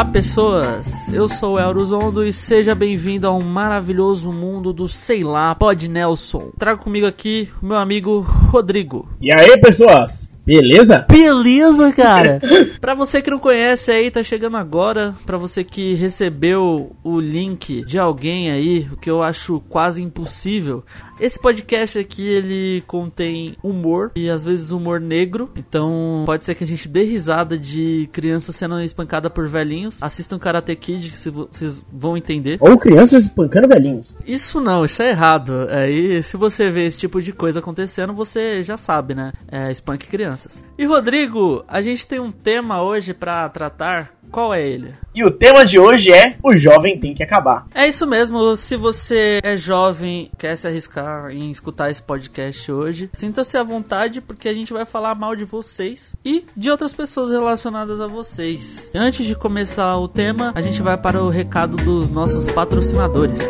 Olá, pessoas! Eu sou o Elrozondo e seja bem-vindo a um maravilhoso mundo do sei lá, Pod Nelson. Trago comigo aqui o meu amigo Rodrigo. E aí, pessoas? Beleza? Beleza, cara! pra você que não conhece aí, tá chegando agora. Pra você que recebeu o link de alguém aí, o que eu acho quase impossível. Esse podcast aqui, ele contém humor e às vezes humor negro. Então, pode ser que a gente dê risada de crianças sendo espancada por velhinhos. Assistam Karate Kid, que vocês vão entender. Ou crianças espancando velhinhos. Isso não, isso é errado. Aí, se você vê esse tipo de coisa acontecendo, você já sabe, né? É, espanque crianças. E Rodrigo, a gente tem um tema hoje para tratar qual é ele? E o tema de hoje é O Jovem Tem que Acabar. É isso mesmo. Se você é jovem, quer se arriscar em escutar esse podcast hoje, sinta-se à vontade porque a gente vai falar mal de vocês e de outras pessoas relacionadas a vocês. Antes de começar o tema, a gente vai para o recado dos nossos patrocinadores.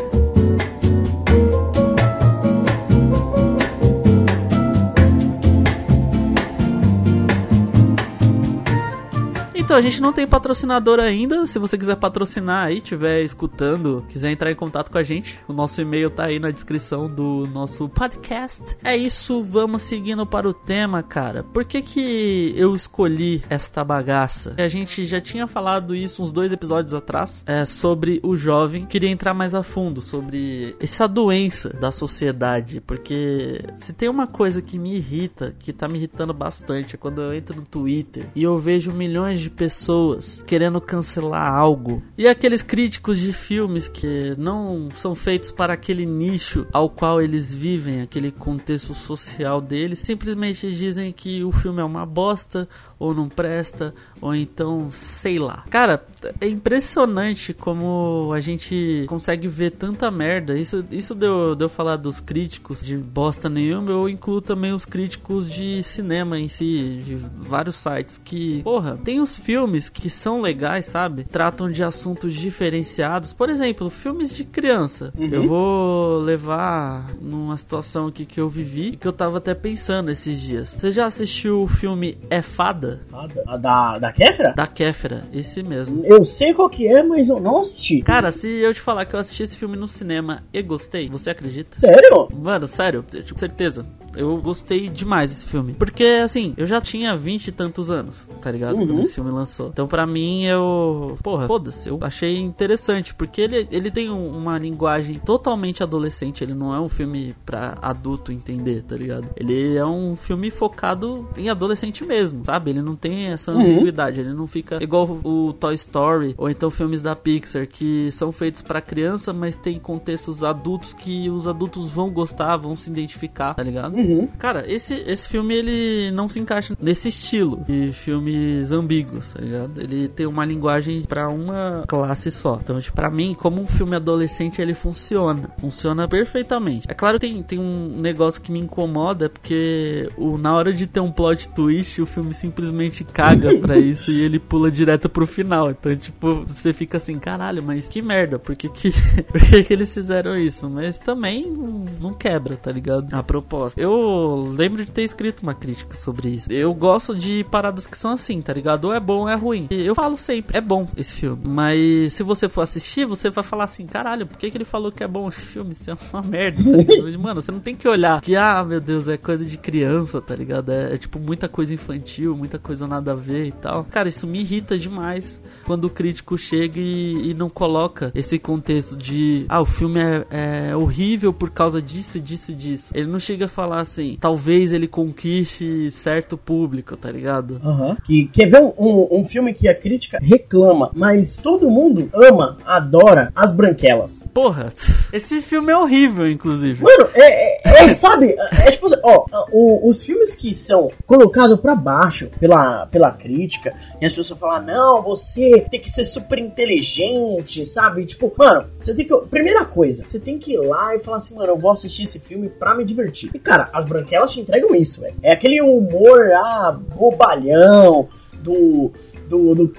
Então, a gente não tem patrocinador ainda. Se você quiser patrocinar aí, estiver escutando, quiser entrar em contato com a gente, o nosso e-mail tá aí na descrição do nosso podcast. É isso, vamos seguindo para o tema, cara. Por que que eu escolhi esta bagaça? A gente já tinha falado isso uns dois episódios atrás, é, sobre o jovem. Queria entrar mais a fundo sobre essa doença da sociedade, porque se tem uma coisa que me irrita, que tá me irritando bastante, é quando eu entro no Twitter e eu vejo milhões de pessoas querendo cancelar algo. E aqueles críticos de filmes que não são feitos para aquele nicho ao qual eles vivem, aquele contexto social deles, simplesmente dizem que o filme é uma bosta, ou não presta, ou então sei lá. Cara, é impressionante como a gente consegue ver tanta merda. Isso, isso deu, deu falar dos críticos de bosta nenhuma, eu incluo também os críticos de cinema em si, de vários sites que, porra, tem os filmes que são legais, sabe? Tratam de assuntos diferenciados. Por exemplo, filmes de criança. Uhum. Eu vou levar numa situação aqui que eu vivi e que eu tava até pensando esses dias. Você já assistiu o filme É Fada? Fada? A da, da Kéfera? Da Kéfera, esse mesmo. Eu sei qual que é, mas eu não assisti. Cara, se eu te falar que eu assisti esse filme no cinema e gostei, você acredita? Sério? Mano, sério, com certeza. Eu gostei demais desse filme. Porque, assim, eu já tinha vinte e tantos anos, tá ligado? Uhum. Quando esse filme lançou. Então, pra mim, eu. Porra, foda-se. Eu achei interessante. Porque ele, ele tem um, uma linguagem totalmente adolescente. Ele não é um filme pra adulto entender, tá ligado? Ele é um filme focado em adolescente mesmo, sabe? Ele não tem essa uhum. ambiguidade. Ele não fica igual o Toy Story ou então filmes da Pixar que são feitos para criança, mas tem contextos adultos que os adultos vão gostar, vão se identificar, tá ligado? Uhum. Cara, esse, esse filme ele não se encaixa nesse estilo de filmes ambíguos, tá ligado? Ele tem uma linguagem para uma classe só. Então, tipo, pra mim, como um filme adolescente, ele funciona. Funciona perfeitamente. É claro que tem, tem um negócio que me incomoda, porque o, na hora de ter um plot twist, o filme simplesmente caga pra isso e ele pula direto pro final. Então, tipo, você fica assim, caralho, mas que merda, por que que, por que, que eles fizeram isso? Mas também não, não quebra, tá ligado? A proposta. Eu eu lembro de ter escrito uma crítica sobre isso. Eu gosto de paradas que são assim, tá ligado? Ou é bom ou é ruim. Eu falo sempre, é bom esse filme. Mas se você for assistir, você vai falar assim, caralho, por que, que ele falou que é bom esse filme? Isso é uma merda, tá Mano, você não tem que olhar que, ah, meu Deus, é coisa de criança, tá ligado? É, é tipo muita coisa infantil, muita coisa nada a ver e tal. Cara, isso me irrita demais quando o crítico chega e, e não coloca esse contexto de, ah, o filme é, é horrível por causa disso, disso, disso. Ele não chega a falar assim, talvez ele conquiste certo público, tá ligado? Uhum. Que, quer ver um, um, um, filme que a crítica reclama, mas todo mundo ama, adora as branquelas. Porra, esse filme é horrível, inclusive. Mano, é, é, é sabe, é tipo, ó, o, os filmes que são colocados para baixo pela, pela crítica, e as pessoas falam, não, você tem que ser super inteligente, sabe? Tipo, mano, você tem que. Primeira coisa, você tem que ir lá e falar assim, mano, eu vou assistir esse filme pra me divertir. E, cara, as branquelas te entregam isso, velho. É aquele humor, ah, bobalhão, do. do, do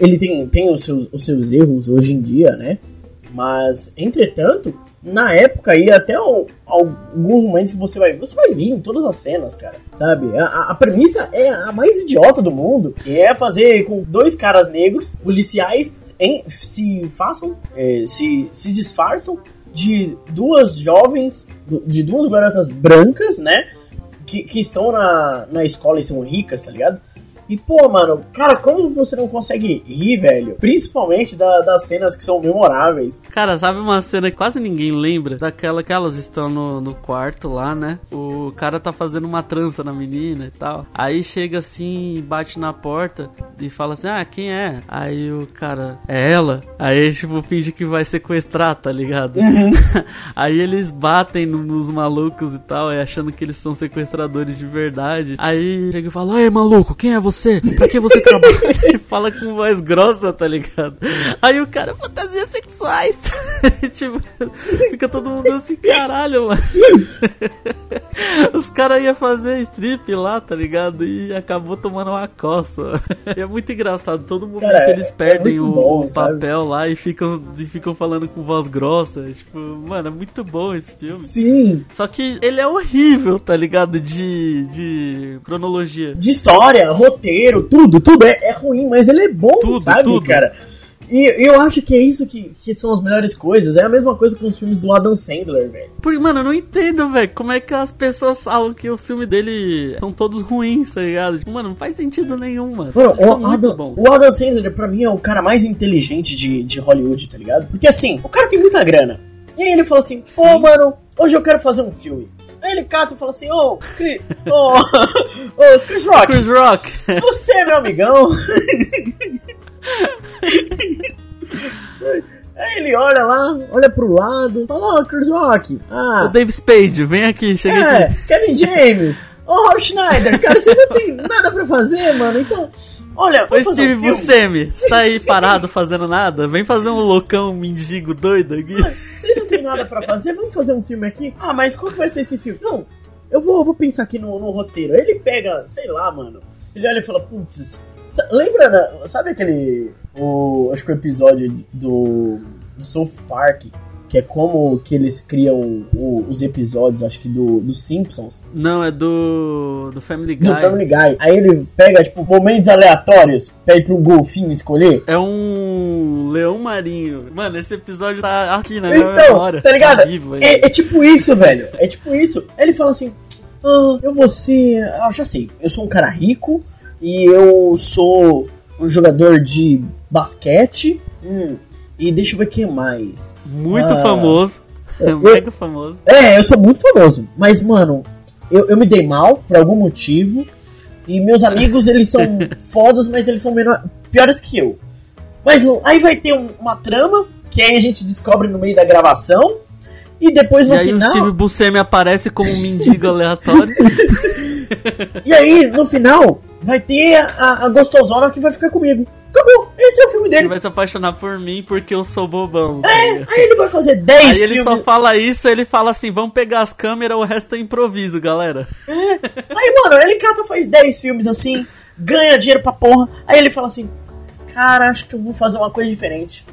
ele tem, tem os, seus, os seus erros hoje em dia, né? Mas, entretanto, na época aí, até o, alguns momentos que você vai você vai vir em todas as cenas, cara, sabe? A, a premissa é a mais idiota do mundo, que é fazer com dois caras negros, policiais, em, se façam, é, se, se disfarçam de duas jovens, de duas garotas brancas, né? Que, que estão na, na escola e são ricas, tá ligado? E, pô, mano, cara, como você não consegue rir, velho? Principalmente da, das cenas que são memoráveis. Cara, sabe uma cena que quase ninguém lembra? Daquela que elas estão no, no quarto lá, né? O cara tá fazendo uma trança na menina e tal. Aí chega assim, bate na porta e fala assim: Ah, quem é? Aí o cara, é ela? Aí, tipo, finge que vai sequestrar, tá ligado? Uhum. Aí eles batem nos malucos e tal, achando que eles são sequestradores de verdade. Aí chega e fala: Ei, maluco, quem é você? Você? Pra que você trabalha? Ele fala com voz grossa, tá ligado? Aí o cara, fantasias sexuais. tipo, fica todo mundo assim, caralho, mano. Os caras iam fazer strip lá, tá ligado? E acabou tomando uma coça. E é muito engraçado, todo mundo cara, eles é perdem é o, bom, o, papel sabe? lá e ficam, e ficam falando com voz grossa. Tipo, mano, é muito bom esse filme. Sim. Só que ele é horrível, tá ligado? De, de cronologia. De história, roteiro roteiro, tudo, tudo é, é ruim, mas ele é bom, tudo, sabe, tudo. cara? E eu acho que é isso que, que são as melhores coisas. É a mesma coisa com os filmes do Adam Sandler, velho. Porque, mano, eu não entendo, velho. Como é que as pessoas falam que o filme dele são todos ruins, tá ligado? Tipo, mano, não faz sentido nenhum, mano. mano o, Adam, o Adam Sandler, pra mim, é o cara mais inteligente de, de Hollywood, tá ligado? Porque, assim, o cara tem muita grana. E aí ele fala assim, pô, mano, hoje eu quero fazer um filme. Aí ele cata e fala assim, ô, oh, Chris, oh, oh, Chris Rock. Chris Rock. Você é meu amigão. Aí ele olha lá, olha pro lado, fala, ó, oh, Chris Rock. Ah. O Dave Spade, vem aqui, chega é, aqui. Kevin James. Ô, oh, Schneider, cara, você não tem nada pra fazer, mano. Então, olha, Ô, Steve um Buscemi, aí parado fazendo nada? Vem fazer um loucão mendigo doido aqui. Você não tem nada pra fazer? Vamos fazer um filme aqui? Ah, mas qual que vai ser esse filme? Não, eu vou, vou pensar aqui no, no roteiro. Ele pega, sei lá, mano. Ele olha e fala, putz, lembra, né? sabe aquele. O, acho que o episódio do, do South Park que é como que eles criam o, os episódios, acho que do, do Simpsons. Não, é do, do Family Guy. Do Family Guy. Aí ele pega, tipo, momentos aleatórios, pede pra um golfinho escolher. É um leão marinho. Mano, esse episódio tá aqui na então, minha memória. Tá ligado? Tá vivo, é, é, tipo isso, velho. É tipo isso. Aí ele fala assim, ah, eu vou ser... Ah, já sei. Eu sou um cara rico e eu sou um jogador de basquete. Hum, e deixa eu ver quem mais. Muito ah, famoso. Eu, Mega famoso. É, eu sou muito famoso. Mas, mano, eu, eu me dei mal por algum motivo. E meus amigos, eles são fodas, mas eles são menor, piores que eu. Mas aí vai ter um, uma trama, que aí a gente descobre no meio da gravação. E depois no e final. Aí o Steve Buscemi aparece como um mendigo aleatório. e aí, no final, vai ter a, a gostosona que vai ficar comigo. Acabou. Esse é o filme dele. Ele vai se apaixonar por mim porque eu sou bobão. É, aí ele vai fazer 10 Aí ele só fala isso, ele fala assim: vamos pegar as câmeras, o resto é improviso, galera. É. Aí, mano, ele cata faz 10 filmes assim, ganha dinheiro pra porra. Aí ele fala assim: cara, acho que eu vou fazer uma coisa diferente.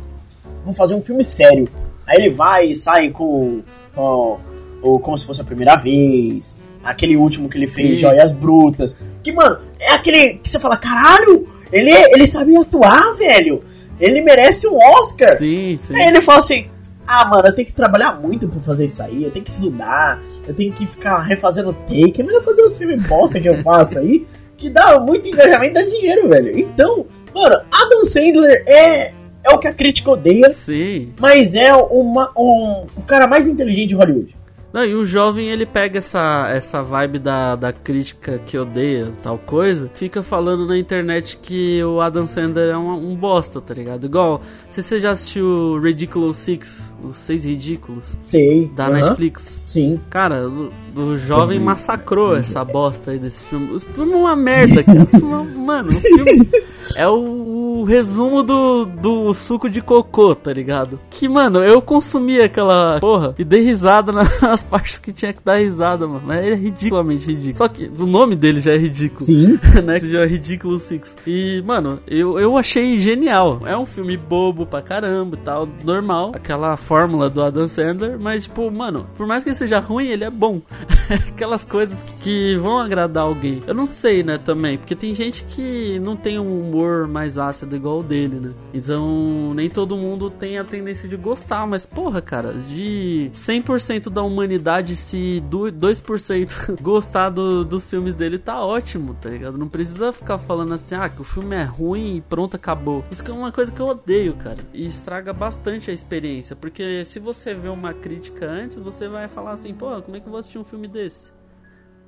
Vou fazer um filme sério. Aí ele vai e sai com, com, com como se fosse a primeira vez. Aquele último que ele fez, Sim. Joias Brutas. Que, mano, é aquele que você fala, caralho, ele, ele sabe atuar, velho. Ele merece um Oscar. Sim, sim. Aí ele fala assim: Ah, mano, eu tenho que trabalhar muito pra fazer isso aí. Eu tenho que estudar. Eu tenho que ficar refazendo take. É melhor fazer os filmes bosta que eu faço aí. Que dá muito engajamento e dá dinheiro, velho. Então, mano, Adam Sandler é, é o que a crítica odeia. Sim. Mas é uma, um, o cara mais inteligente de Hollywood. Não, e o jovem ele pega essa, essa vibe da, da crítica que odeia tal coisa, fica falando na internet que o Adam Sandler é um, um bosta, tá ligado? Igual, se você já assistiu Ridiculous Six, os Seis Ridículos? Sei. Da Netflix? Sim. Cara, o, o jovem uhum. massacrou essa bosta aí desse filme. O filme é uma merda, cara. Mano, o filme é o, o resumo do, do suco de cocô, tá ligado? Que, mano, eu consumi aquela porra e dei risada nas as partes que tinha que dar risada, mano. Mas é ridiculamente ridículo. Só que o nome dele já é ridículo. Sim. né? Que já é ridículo Six. E, mano, eu, eu achei genial. É um filme bobo pra caramba e tal, normal. Aquela fórmula do Adam Sandler. Mas, tipo, mano, por mais que ele seja ruim, ele é bom. Aquelas coisas que, que vão agradar alguém. Eu não sei, né, também. Porque tem gente que não tem um humor mais ácido igual o dele, né? Então, nem todo mundo tem a tendência de gostar. Mas, porra, cara, de 100% da humanidade, se 2% gostar do, dos filmes dele, tá ótimo, tá ligado? Não precisa ficar falando assim, ah, que o filme é ruim e pronto, acabou. Isso é uma coisa que eu odeio, cara. E estraga bastante a experiência. Porque se você vê uma crítica antes, você vai falar assim, pô, como é que eu vou assistir um filme desse?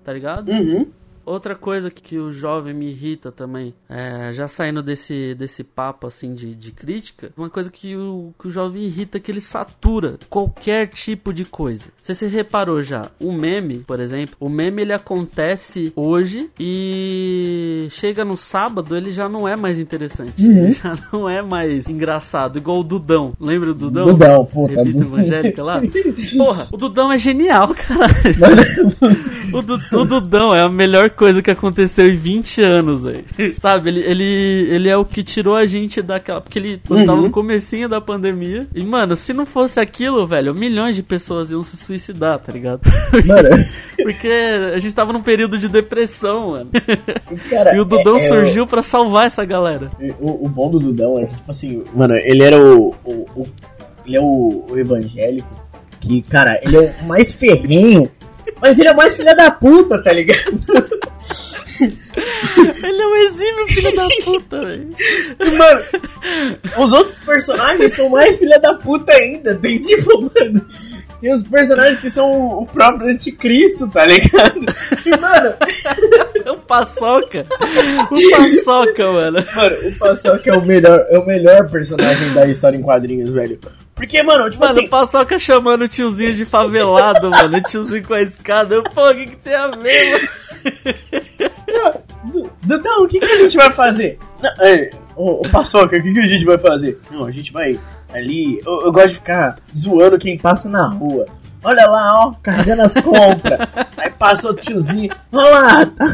Tá ligado? Uhum. Outra coisa que, que, o jovem me irrita também, é, já saindo desse, desse papo assim de, de crítica, uma coisa que o, que o jovem irrita é que ele satura qualquer tipo de coisa. Você se reparou já, o meme, por exemplo, o meme ele acontece hoje e chega no sábado ele já não é mais interessante, Uhum. ele já não é mais engraçado, igual o Dudão. Lembra o Dudão? Dudão, puta. Revista evangélica lá? Porra, o Dudão é genial, cara. O, Du- o Dudão é a melhor coisa que aconteceu em 20 anos, velho. Sabe, ele, ele, ele é o que tirou a gente daquela. Porque ele quando tava Uhum. no comecinho da pandemia. E, mano, se não fosse aquilo, velho, milhões de pessoas iam se suicidar, tá ligado? Mano, Porque a gente tava num período de depressão, mano. cara, E o Dudão é- é surgiu pra salvar essa galera. O, o bom do Dudão é que, tipo assim, mano, ele era o. o- o- ele é o, o evangélico que, cara, ele é o mais ferrenho, mas ele é o mais filha da puta, tá ligado? Ele é um exímio filho da puta, velho. Mano, os outros personagens são mais filha da puta ainda. Tem tipo, mano. Tem os personagens que são o próprio anticristo, tá ligado? E, mano, É um paçoca. Um paçoca, mano. mano, o Paçoca é o melhor, é o melhor personagem da história em quadrinhos, velho. Porque, mano, tipo Mano, assim. o Paçoca chamando o tiozinho de favelado, mano. O tiozinho com a escada. Pô, o que, que tem a ver, mano? Du- Dudão, o que, que a gente vai fazer? Não, é, ô, ô, Paçoca, o que, que a gente vai fazer? Não, a gente vai ali. Eu, eu gosto de ficar zoando quem passa na rua. Olha lá, ó, carregando as compras. Aí passa o tiozinho. Olha lá, tá,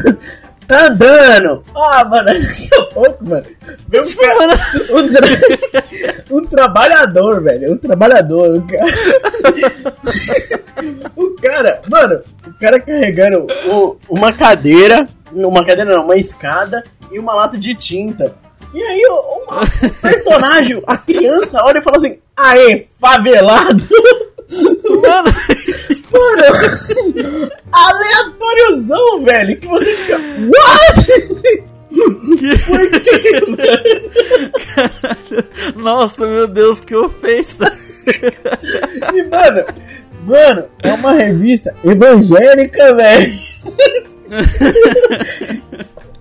tá andando. Ah, mano, daqui a pouco, mano. Vem um, cara, um, tra- um trabalhador, velho. Um trabalhador. Um cara, o cara, mano, o cara carregando o- uma cadeira. Uma cadeira não, uma escada e uma lata de tinta. E aí o, o personagem, a criança, olha e fala assim: Aê, favelado! Mano, Mano, aleatóriozão, velho, que você fica. What? Por quê, nossa, meu Deus, que ofensa. E, mano, mano, é uma revista evangélica, velho.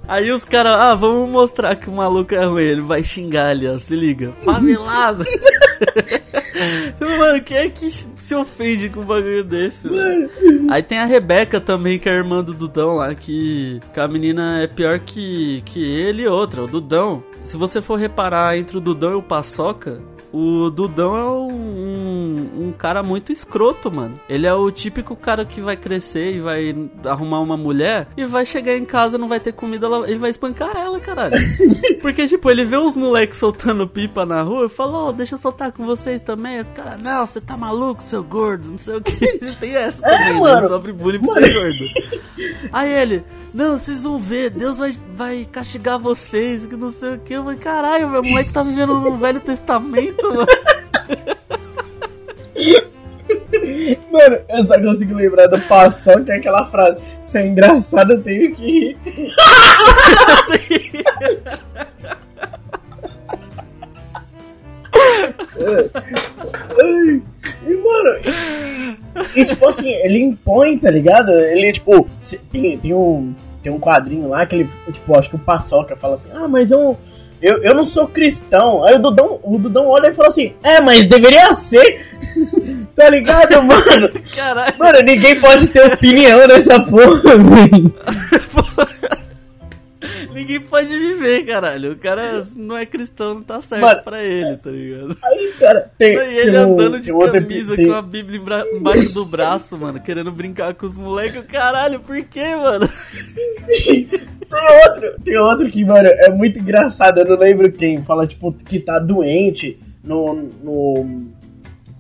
Aí os caras, ah, vamos mostrar que o maluco é ruim. Ele vai xingar ali, ó, se liga. Favelado. Mano, quem é que se ofende com um bagulho desse? velho? Aí tem a Rebeca também, que é a irmã do Dudão lá, que, que a menina é pior que, que ele e outra. O Dudão, se você for reparar entre o Dudão e o Paçoca, o Dudão é um, um, cara muito escroto, mano. Ele é o típico cara que vai crescer e vai arrumar uma mulher e vai chegar em casa, não vai ter comida, ele vai espancar ela, caralho. Porque, tipo, ele vê os moleques soltando pipa na rua e fala, ô, deixa eu soltar com vocês também. Os caras, não, você tá maluco, seu gordo, não sei o que. Tem essa É, também, né? mano. Ele sofre bullying por ser gordo. Aí ele, não, vocês vão ver, Deus vai, vai castigar vocês, que não sei o que. Eu falei, caralho, meu moleque tá vivendo no Velho Testamento, mano. Mano, eu só consigo lembrar do Paçoca, que é aquela frase: Se é engraçado, eu tenho que rir. Ai, E, mano, e, tipo assim, ele impõe, tá ligado? Ele, tipo, tem, tem, um, tem um quadrinho lá que ele, tipo, acho que o Paçoca fala assim: Ah, mas eu, eu, eu não sou cristão. Aí o Dudão, o Dudão olha e fala assim: É, mas deveria ser. tá ligado, mano? Caralho. Mano, ninguém pode ter opinião nessa porra, velho. Ninguém pode viver, caralho. O cara não é cristão, não tá certo Mano, pra ele, tá ligado? Aí, cara, tem. E ele tem um- andando de tem outro camisa com a Bíblia embaixo do braço, mano, querendo brincar com os moleques. Caralho, por quê, mano? Tem outro, tem outro que, mano, é muito engraçado, eu não lembro quem, fala, tipo, que tá doente no. no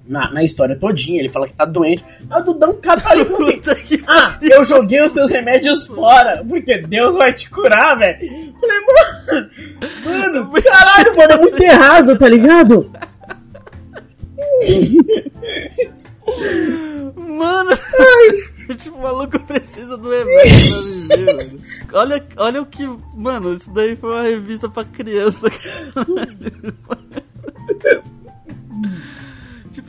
na, na história todinha, ele fala que tá doente. Aí o Dudão cata ali e fala assim: Ah, eu joguei os seus remédios fora, porque Deus vai te curar, velho. Falei, mano, mano, caralho, mano, é muito errado, tá ligado? Mano, tipo, o maluco precisa do remédio pra viver, mano. Olha, olha o que. Mano, isso daí foi uma revista pra criança, caralho.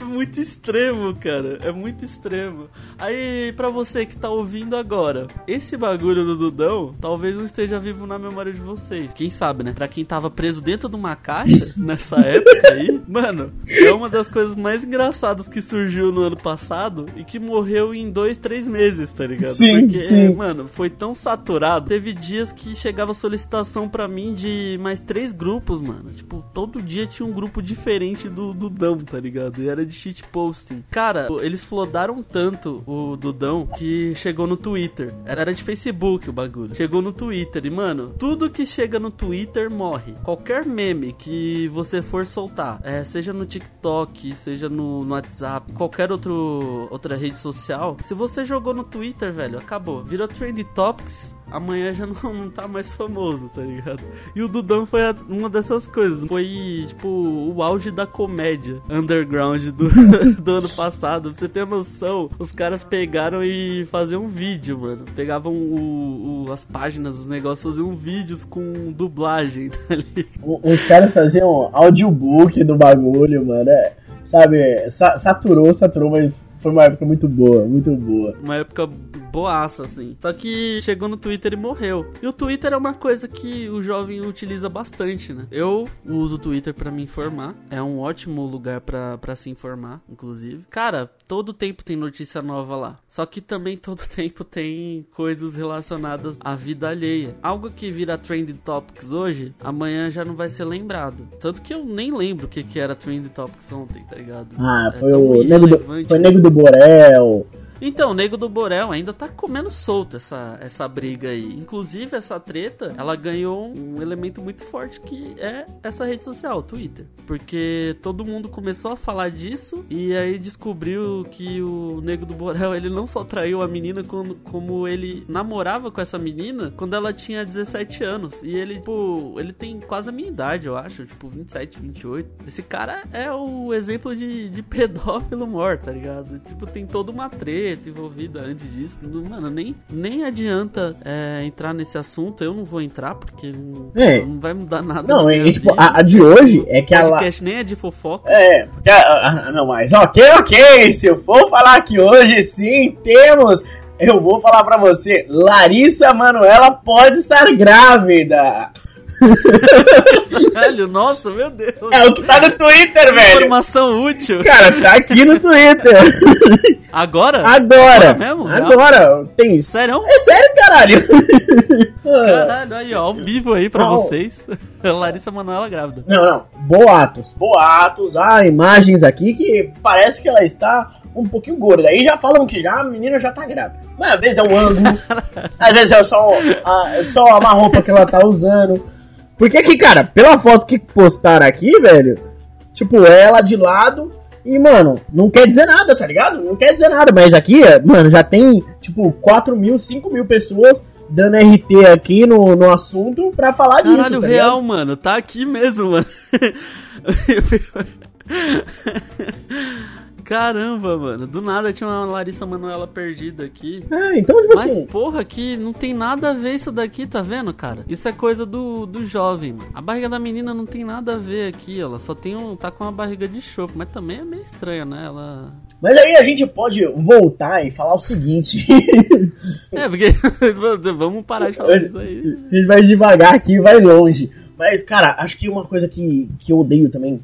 Tipo, muito extremo, cara. É muito extremo. Aí, pra você que tá ouvindo agora, esse bagulho do Dudão talvez não esteja vivo na memória de vocês. Quem sabe, né? Pra quem tava preso dentro de uma caixa nessa época aí, mano, é uma das coisas mais engraçadas que surgiu no ano passado e que morreu em dois, três meses, tá ligado? Sim, Porque, sim. mano, foi tão saturado. Teve dias que chegava solicitação pra mim de mais três grupos, mano. Tipo, todo dia tinha um grupo diferente do Dudão, tá ligado? E era de shitposting. Cara, eles flodaram tanto o Dudão que chegou no Twitter. Era de Facebook o bagulho. Chegou no Twitter e, mano, tudo que chega no Twitter morre. Qualquer meme que você for soltar, é, seja no TikTok, seja no, no WhatsApp, qualquer outro, outra rede social, se você jogou no Twitter, velho, acabou. Virou Trend Topics amanhã já não, não tá mais famoso, tá ligado? E o Dudão foi a- uma dessas coisas. Foi, tipo, o auge da comédia underground do, do ano passado. Pra você ter noção, os caras pegaram e faziam um vídeo, mano. Pegavam o, o- as páginas, os negócios, faziam vídeos com dublagem, tá ligado? Os caras faziam audiobook do bagulho, mano. É, sabe, sa- saturou, saturou, mas foi uma época muito boa, muito boa. Uma época boaça, assim. Só que chegou no Twitter e morreu. E o Twitter é uma coisa que o jovem utiliza bastante, né? Eu uso o Twitter pra me informar. É um ótimo lugar pra pra se informar, inclusive. Cara, todo tempo tem notícia nova lá. Só que também todo tempo tem coisas relacionadas à vida alheia. Algo que vira Trending Topics hoje, amanhã já não vai ser lembrado. Tanto que eu nem lembro o que, que era Trending Topics ontem, tá ligado? Ah, É foi tão o nego do, foi nego do Borel. Então, o Nego do Borel ainda tá comendo solto essa, essa briga aí. Inclusive, essa treta, ela ganhou um elemento muito forte que é essa rede social, o Twitter. Porque todo mundo começou a falar disso e aí descobriu que o Nego do Borel, ele não só traiu a menina, quando, como ele namorava com essa menina quando ela tinha 17 anos. E ele, tipo, ele tem quase a minha idade, eu acho, tipo, 27, 28. Esse cara é o exemplo de, de pedófilo morto, tá ligado? Tipo, tem toda uma treta envolvida antes disso. Não- Mano, nem, nem adianta é, entrar nesse assunto. Eu não vou entrar porque não, É. não vai mudar nada. Não, minha tipo, a, a de hoje é que O ela. podcast nem é de fofoca. É, porque. não, mas ok, ok. Se eu for falar aqui hoje, sim, temos. Eu vou falar pra você: Larissa Manuela pode estar grávida. Caralho, nossa, meu Deus. É o que tá no Twitter, velho. Informação útil. Cara, tá aqui no Twitter. Agora? Agora. mesmo? Agora. Tem isso. Sério? É sério, caralho. Caralho, aí, ó, ao vivo aí pra Não. vocês. Larissa Manoela grávida. Não, não. Boatos. Boatos. Há imagens aqui que parece que ela está um pouquinho gorda. Aí já falam que já a menina já tá grávida. Mas às vezes é um ângulo. às vezes é só, a, é só uma roupa que ela tá usando. Porque que, cara, pela foto que postaram aqui, velho, tipo, ela de lado e, mano, não quer dizer nada, tá ligado? Não quer dizer nada. Mas aqui, mano, já tem, tipo, 4 mil, 5 mil pessoas dando RT aqui no, no assunto pra falar disso. Caralho, tá real, ligado? mano. Tá aqui mesmo, mano. Caramba, mano. Do nada tinha uma Larissa Manoela perdida aqui. É, então, tipo Mas, assim. porra, que não tem nada a ver isso daqui, tá vendo, cara? Isso é coisa do, do jovem, mano. A barriga da menina não tem nada a ver aqui, ela só tem um. tá com uma barriga de chope, mas também é meio estranha, né? Ela. Mas aí a gente pode voltar e falar o seguinte. É, porque. Vamos parar de falar isso aí. a gente vai devagar aqui e vai longe. Mas, cara, acho que uma coisa que, que eu odeio também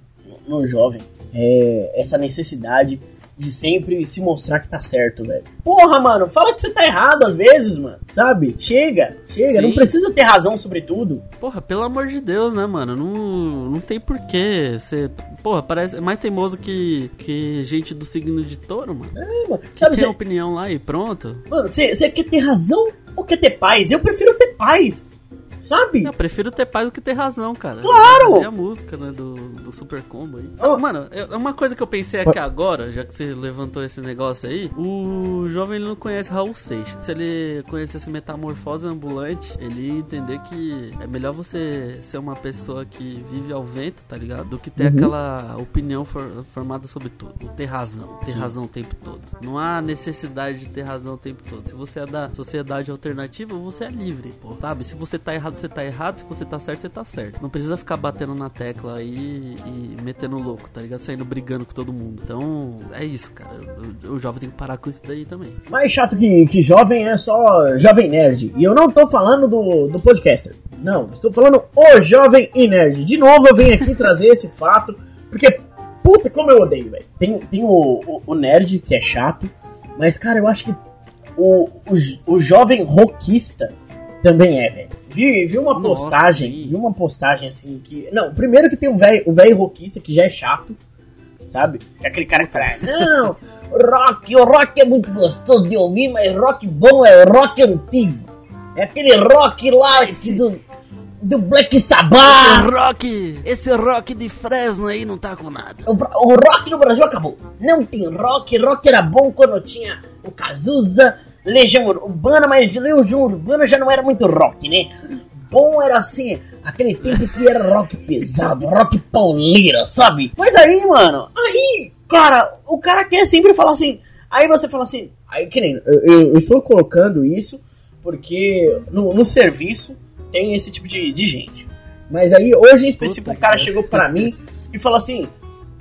no jovem é essa necessidade de sempre se mostrar que tá certo, velho. Porra, mano, fala que você tá errado às vezes, mano. Sabe? Chega, chega. Sim. Não precisa ter razão sobre tudo. Porra, pelo amor de Deus, né, mano? Não, não tem porquê você. Porra, parece é mais teimoso que, que gente do signo de touro, mano. É, mano. Sabe, você tem opinião lá e pronto. Mano, você quer ter razão ou quer ter paz? Eu prefiro ter paz sabe? Eu prefiro ter paz do que ter razão, cara. Claro! É a música, né, do, do Super Combo aí. Oh. Mano, é uma coisa que eu pensei aqui agora, já que você levantou esse negócio aí, o jovem não conhece Raul Seixas. Se ele conhecesse Metamorfose Ambulante, ele ia entender que é melhor você ser uma pessoa que vive ao vento, tá ligado? Do que ter uhum. aquela opinião for, formada sobre tudo. Ter razão. Ter Sim. razão o tempo todo. Não há necessidade de ter razão o tempo todo. Se você é da sociedade alternativa, você é livre, pô, sabe? Se você tá errado você tá errado, se você tá certo, você tá certo. Não precisa ficar batendo na tecla aí e metendo louco, tá ligado? Saindo brigando com todo mundo. Então, é isso, cara. O, o jovem tem que parar com isso daí também. Mais chato que, que jovem é só jovem nerd. E eu não tô falando do, do podcaster. Não, estou falando o jovem e nerd. De novo eu venho aqui trazer esse fato, porque puta como eu odeio, velho. Tem, tem o, o, o, nerd que é chato, mas cara, eu acho que o, o, o jovem rockista também é, velho. Vi, vi uma Nossa, postagem, sim. vi uma postagem assim que. Não, primeiro que tem um velho, o velho rockista que já é chato, sabe? É aquele cara que fala, não, rock, o rock é muito gostoso de ouvir, mas rock bom é rock antigo. É aquele rock lá Esse... do, do Black Sabbath. Esse rock, esse rock de Fresno aí não tá com nada. O, o rock no Brasil acabou. Não tem rock, rock era bom quando tinha o Cazuza, Legião Urbana, mas Legião Urbana já não era muito rock, né? Bom era assim, aquele tempo que era rock pesado, rock pauleira, sabe? Mas aí, mano, aí, cara, o cara quer sempre falar assim. Aí você fala assim, aí que nem, eu, eu estou colocando isso porque no, no, serviço tem esse tipo de, de gente. Mas aí, hoje em específico, o cara chegou pra mim e falou assim: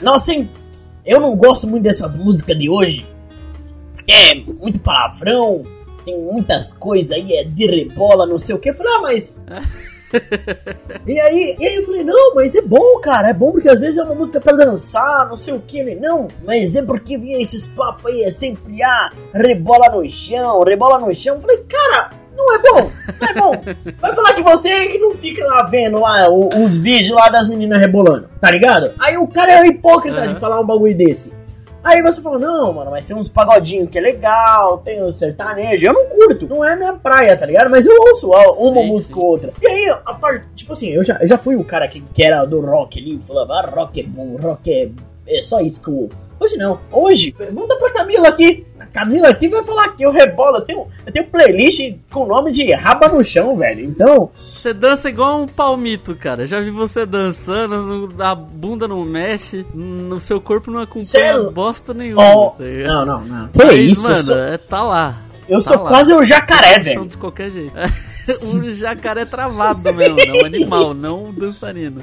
Nossa, hein, eu não gosto muito dessas músicas de hoje é muito palavrão, tem muitas coisas aí, é de rebola, não sei o que. Eu falei, ah, mas. e, aí, e aí eu falei, não, mas é bom, cara, é bom porque às vezes é uma música pra dançar, não sei o que. Ele, não, mas é porque vinha esses papos aí, é sempre, ah, rebola no chão, rebola no chão. Eu falei, cara, não é bom, não é bom. Vai falar que você que não fica lá vendo lá os vídeos lá das meninas rebolando, tá ligado? Aí o cara é hipócrita uhum. de falar um bagulho desse. Aí você falou, não, mano, mas tem uns pagodinhos que é legal, tem o sertanejo. Eu não curto, não é minha praia, tá ligado? Mas eu ouço uma sim, música ou outra. E aí, a parte, tipo assim, eu já, eu já fui o cara que, que era do rock ali, falava, ah, rock é bom, rock é, é só isso que eu Hoje não. Hoje, pergunta pra Camila aqui. Camila aqui vai falar que eu rebolo. Eu tenho, eu tenho playlist com o nome de Raba no Chão, velho. Então. Você dança igual um palmito, cara. Já vi você dançando, a bunda não mexe, no seu corpo não acompanha Sério? bosta nenhuma. Oh, não, não, não. Que Mas, isso? Mano, sou... é, tá lá. Eu tá sou lá. quase o jacaré, velho. De qualquer jeito. um jacaré travado mesmo, né? Um animal, não um dançarino.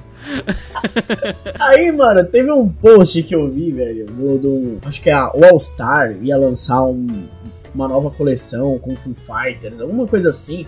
Aí, mano, teve um post que eu vi, velho, do, do acho que é a All Star ia lançar um, uma nova coleção com Foo Fighters, alguma coisa assim.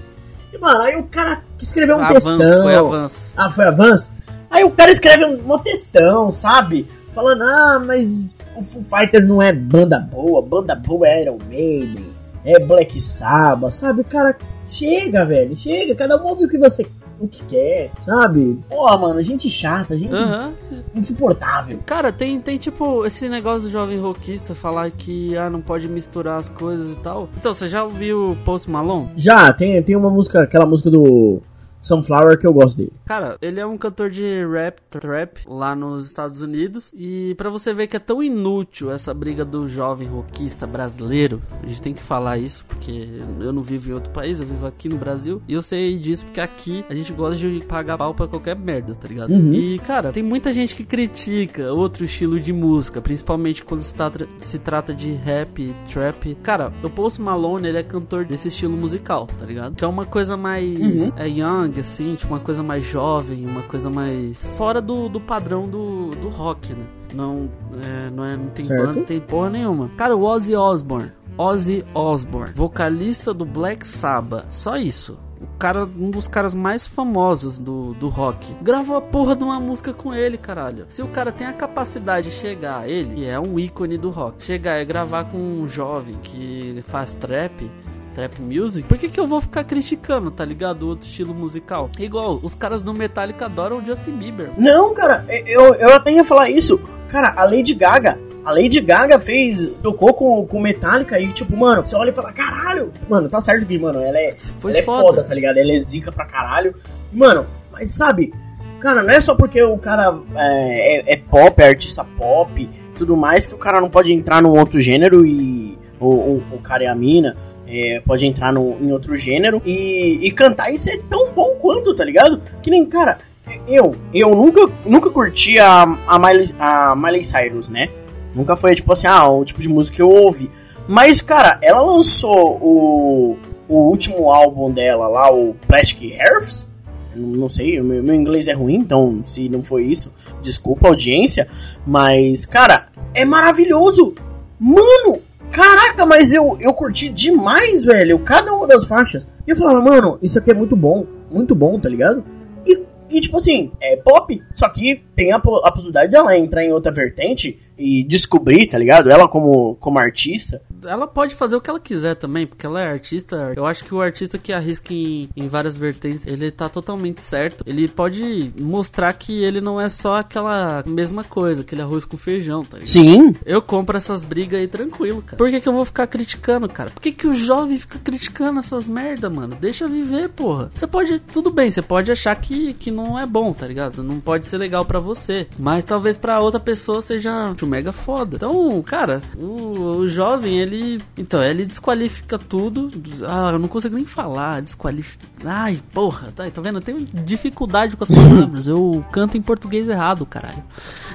E, mano, aí o cara escreveu um avanço, textão. Foi avanço. Ah, foi avanço? Aí o cara escreve um, um textão, sabe? Falando, ah, mas o Foo Fighters não é banda boa, banda boa é Iron Maiden é Black Sabbath, sabe? Cara, chega, velho, chega. Cada um ouve o que você o que quer, sabe? Porra, mano, gente chata, gente uhum. insuportável. Cara, tem, tem tipo esse negócio do jovem rockista falar que ah, não pode misturar as coisas e tal. Então, você já ouviu Post Malone? Já, tem, tem uma música, aquela música do Sunflower que eu gosto dele. Cara, ele é um cantor de rap, trap lá nos Estados Unidos. E para você ver que é tão inútil essa briga do jovem rockista brasileiro, a gente tem que falar isso porque eu não vivo em outro país, eu vivo aqui no Brasil. E eu sei disso porque aqui a gente gosta de pagar pau pra qualquer merda, tá ligado? Uhum. E, cara, tem muita gente que critica outro estilo de música, principalmente quando se, trata, se trata de rap, trap. Cara, o Post Malone, ele é cantor desse estilo musical, tá ligado? Que é uma coisa mais uhum. é young, assim, tipo uma coisa mais jovem, uma coisa mais fora do, do padrão do, do rock, né? Não, é, não, é, não tem certo. banda, não tem porra nenhuma. Cara, o Ozzy Osbourne. Ozzy Osbourne, vocalista do Black Sabbath. Só isso. O cara, um dos caras mais famosos do, do rock. Gravou a porra de uma música com ele, caralho. Se o cara tem a capacidade de chegar, ele é um ícone do rock, chegar e gravar com um jovem que faz trap, trap music, por que, que eu vou ficar criticando, tá ligado? Outro estilo musical. Igual, os caras do Metallica adoram o Justin Bieber. Não, cara, eu, eu até ia falar isso. Cara, a Lady Gaga, a Lady Gaga fez, tocou com, com Metallica e, tipo, mano, você olha e fala, caralho, mano, tá certo que, mano, ela é, Foi ela é foda. foda, tá ligado? Ela é zica pra caralho. Mano, mas sabe, cara, não é só porque o cara é, é, é pop, é artista pop e tudo mais, que o cara não pode entrar num outro gênero e. O, o, o cara e a mina. É, pode entrar no, em outro gênero e, e cantar e ser tão bom quanto, tá ligado? Que nem, cara, eu, eu nunca, nunca curti a, a, Miley, a Miley Cyrus, né? Nunca foi, tipo assim, ah, o tipo de música que eu ouvi. Mas, cara, ela lançou o, o último álbum dela lá, o Plastic Hearths. Não sei, meu, meu inglês é ruim, então se não foi isso, desculpa audiência. Mas, cara, é maravilhoso! Mano, caraca, mas eu, eu curti demais, velho, cada uma das faixas. E eu falava, mano, isso aqui é muito bom, muito bom, tá ligado? E, e tipo assim, é pop, só que tem a, a possibilidade dela entrar em outra vertente e descobrir, tá ligado? Ela como, como artista. Ela pode fazer o que ela quiser também, porque ela é artista. Eu acho que o artista que arrisca em, em várias vertentes, ele tá totalmente certo. Ele pode mostrar que ele não é só aquela mesma coisa, aquele arroz com feijão, tá ligado? Sim, Eu compro essas brigas aí tranquilo, cara. Por que, que eu vou ficar criticando, cara? Por que, que o jovem fica criticando essas merda, mano? Deixa viver, porra. Você pode, tudo bem, você pode achar que, que não é bom, tá ligado? Não pode ser legal pra você. Mas talvez pra outra pessoa seja tipo, mega foda. Então, cara, o, o jovem, ele. Então, ele desqualifica tudo. Ah, eu não consigo nem falar. Desqualifica. Ai, porra, tá, tá vendo? Eu tenho dificuldade com as palavras. Eu canto em português errado, caralho.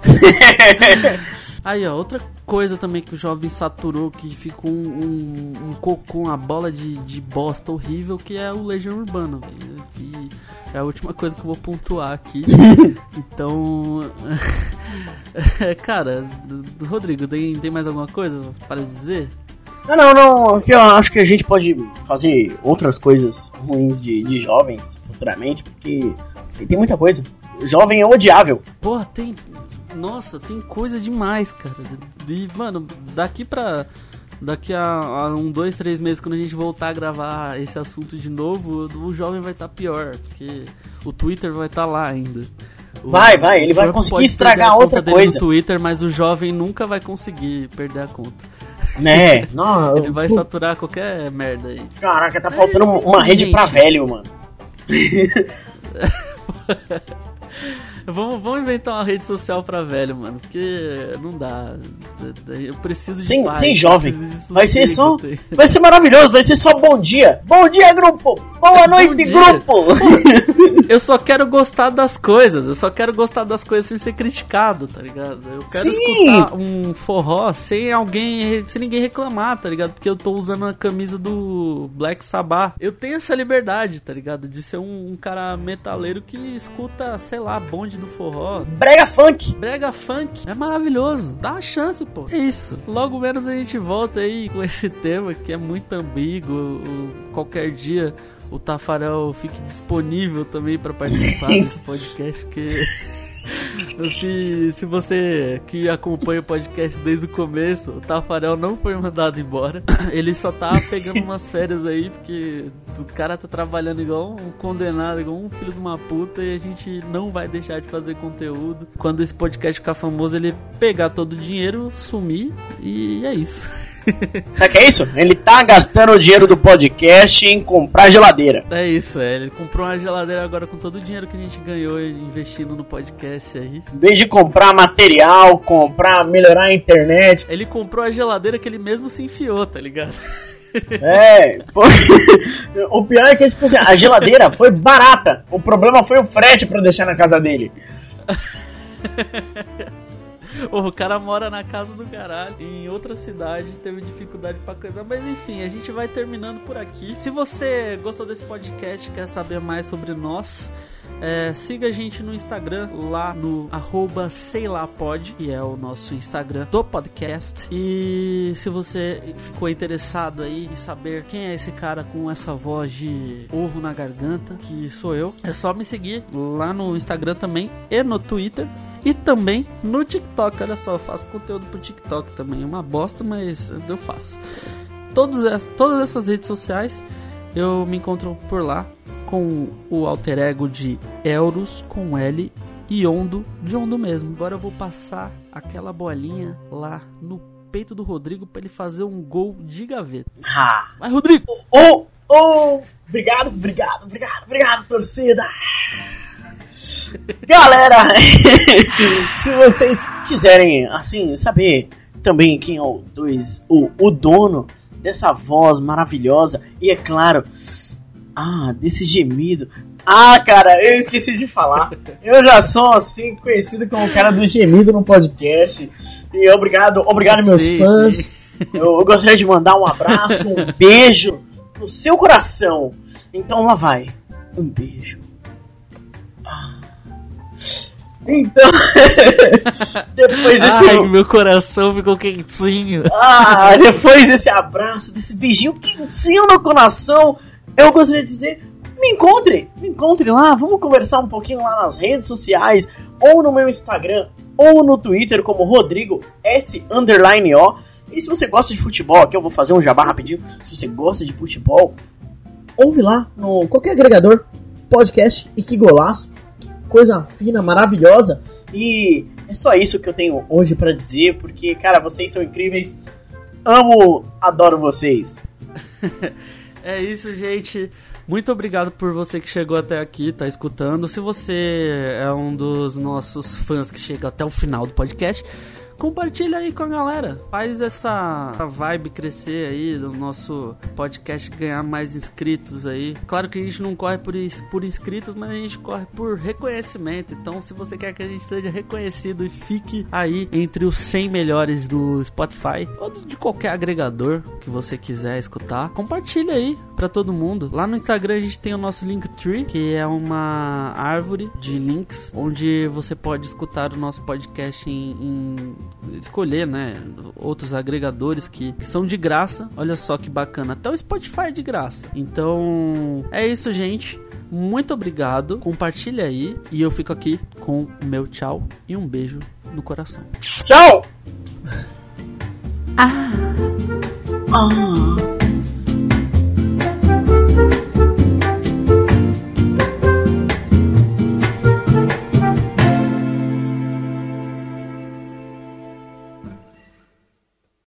Aí, ó, outra coisa também que o jovem saturou, que ficou um, um, um cocô, uma bola de, de bosta horrível, que é o Legião Urbana, velho. É a última coisa que eu vou pontuar aqui. então. cara, Rodrigo, tem, tem mais alguma coisa para dizer? Não, não, não. Aqui eu acho que a gente pode fazer outras coisas ruins de, de jovens futuramente, porque tem muita coisa. Jovem é odiável. Porra, tem. Nossa, tem coisa demais, cara. De- mano, daqui pra. Daqui a, a um, dois, três meses, quando a gente voltar a gravar esse assunto de novo, o, jovem vai estar pior, porque o Twitter vai estar lá ainda. O- Vai, vai, ele vai conseguir estragar outra dele coisa. no Twitter, mas o jovem nunca vai conseguir perder a conta. Né? Não, Ele vai saturar qualquer merda aí. Caraca, tá faltando É, uma rede pra velho, mano. Vamos, vamos inventar uma rede social pra velho, mano, porque não dá. Eu preciso de Sem, paz, sem jovem. Vai ser só. Vai ser maravilhoso, vai ser só bom dia. Bom dia, grupo! Boa noite, grupo! Eu só quero gostar das coisas, eu só quero gostar das coisas sem ser criticado, tá ligado? Eu quero Sim. escutar um forró sem alguém, sem ninguém reclamar, tá ligado? Porque eu tô usando a camisa do Black Sabbath. Eu tenho essa liberdade, tá ligado? De ser um, um cara metaleiro que escuta, sei lá, bonde do forró. Brega funk. Brega funk é maravilhoso, dá uma chance, pô. É isso. Logo menos a gente volta aí com esse tema que é muito ambíguo. Qualquer dia o Tafarel fique disponível também pra participar desse podcast, porque se, se você que acompanha o podcast desde o começo, o Tafarel não foi mandado embora. Ele só tá pegando umas férias aí, porque o cara tá trabalhando igual um condenado, igual um filho de uma puta, e a gente não vai deixar de fazer conteúdo. Quando esse podcast ficar famoso, ele pegar todo o dinheiro, sumir, e é isso. Sabe o que é isso? Ele tá gastando o dinheiro do podcast em comprar geladeira. É isso, é. Ele comprou uma geladeira agora com todo o dinheiro que a gente ganhou investindo no podcast aí. Em vez de comprar material, comprar, melhorar a internet. Ele comprou a geladeira que ele mesmo se enfiou, tá ligado? É. pô. o pior é que tipo assim, a geladeira foi barata. O problema foi o frete pra eu deixar na casa dele. O cara mora na casa do caralho, em outra cidade, teve dificuldade pra coisa. Mas enfim, a gente vai terminando por aqui. Se você gostou desse podcast, quer saber mais sobre nós, É, siga a gente no Instagram, lá no arroba seilapod, que é o nosso Instagram do podcast. E se você ficou interessado aí em saber quem é esse cara com essa voz de ovo na garganta, que sou eu, é só me seguir lá no Instagram também e no Twitter. E também no TikTok, olha só, eu faço conteúdo pro TikTok também. É uma bosta, mas eu faço. Todas essas redes sociais eu me encontro por lá com o alter ego de Euros com L e Ondo de Ondo mesmo. Agora eu vou passar aquela bolinha lá no peito do Rodrigo para ele fazer um gol de gaveta. Ah. Vai, Rodrigo! Oh, oh, obrigado, obrigado, obrigado, obrigado, torcida. Galera, se vocês quiserem, assim, saber também quem é o, dois, o, o dono dessa voz maravilhosa e, é claro, ah, desse gemido. Ah, cara, eu esqueci de falar. Eu já sou, assim, conhecido como o cara do gemido no podcast. E obrigado, obrigado, meus Sim, fãs. sim. Eu, eu gostaria de mandar um abraço, um beijo no seu coração. Então lá vai. Um beijo. Ah. Então, depois desse, Ai, meu coração ficou quentinho. ah, depois desse abraço, desse beijinho quentinho no coração, eu gostaria de dizer, me encontre, me encontre lá, vamos conversar um pouquinho lá nas redes sociais, ou no meu Instagram, ou no Twitter como Rodrigo S underline O. E se você gosta de futebol, aqui eu vou fazer um jabá rapidinho. Se você gosta de futebol, ouve lá no qualquer agregador, podcast e que golaço. Coisa fina, maravilhosa. E é só isso que eu tenho hoje pra dizer, porque, cara, vocês são incríveis. Amo, adoro vocês. É isso, gente. Muito obrigado por você que chegou até aqui, tá escutando. Se você é um dos nossos fãs que chega até o final do podcast, compartilha aí com a galera. Faz essa vibe crescer aí do nosso podcast ganhar mais inscritos aí. Claro que a gente não corre por, por inscritos, mas a gente corre por reconhecimento. Então, se você quer que a gente seja reconhecido e fique aí entre os 100 melhores do Spotify ou de qualquer agregador que você quiser escutar, compartilha aí pra todo mundo. Lá no Instagram a gente tem o nosso Linktree, que é uma árvore de links onde você pode escutar o nosso podcast em, em escolher, né, outros agregadores que, que são de graça. Olha só que bacana. Até o Spotify é de graça. Então, é isso, gente. Muito obrigado. Compartilha aí e eu fico aqui com o meu tchau e um beijo no coração. Tchau! ah.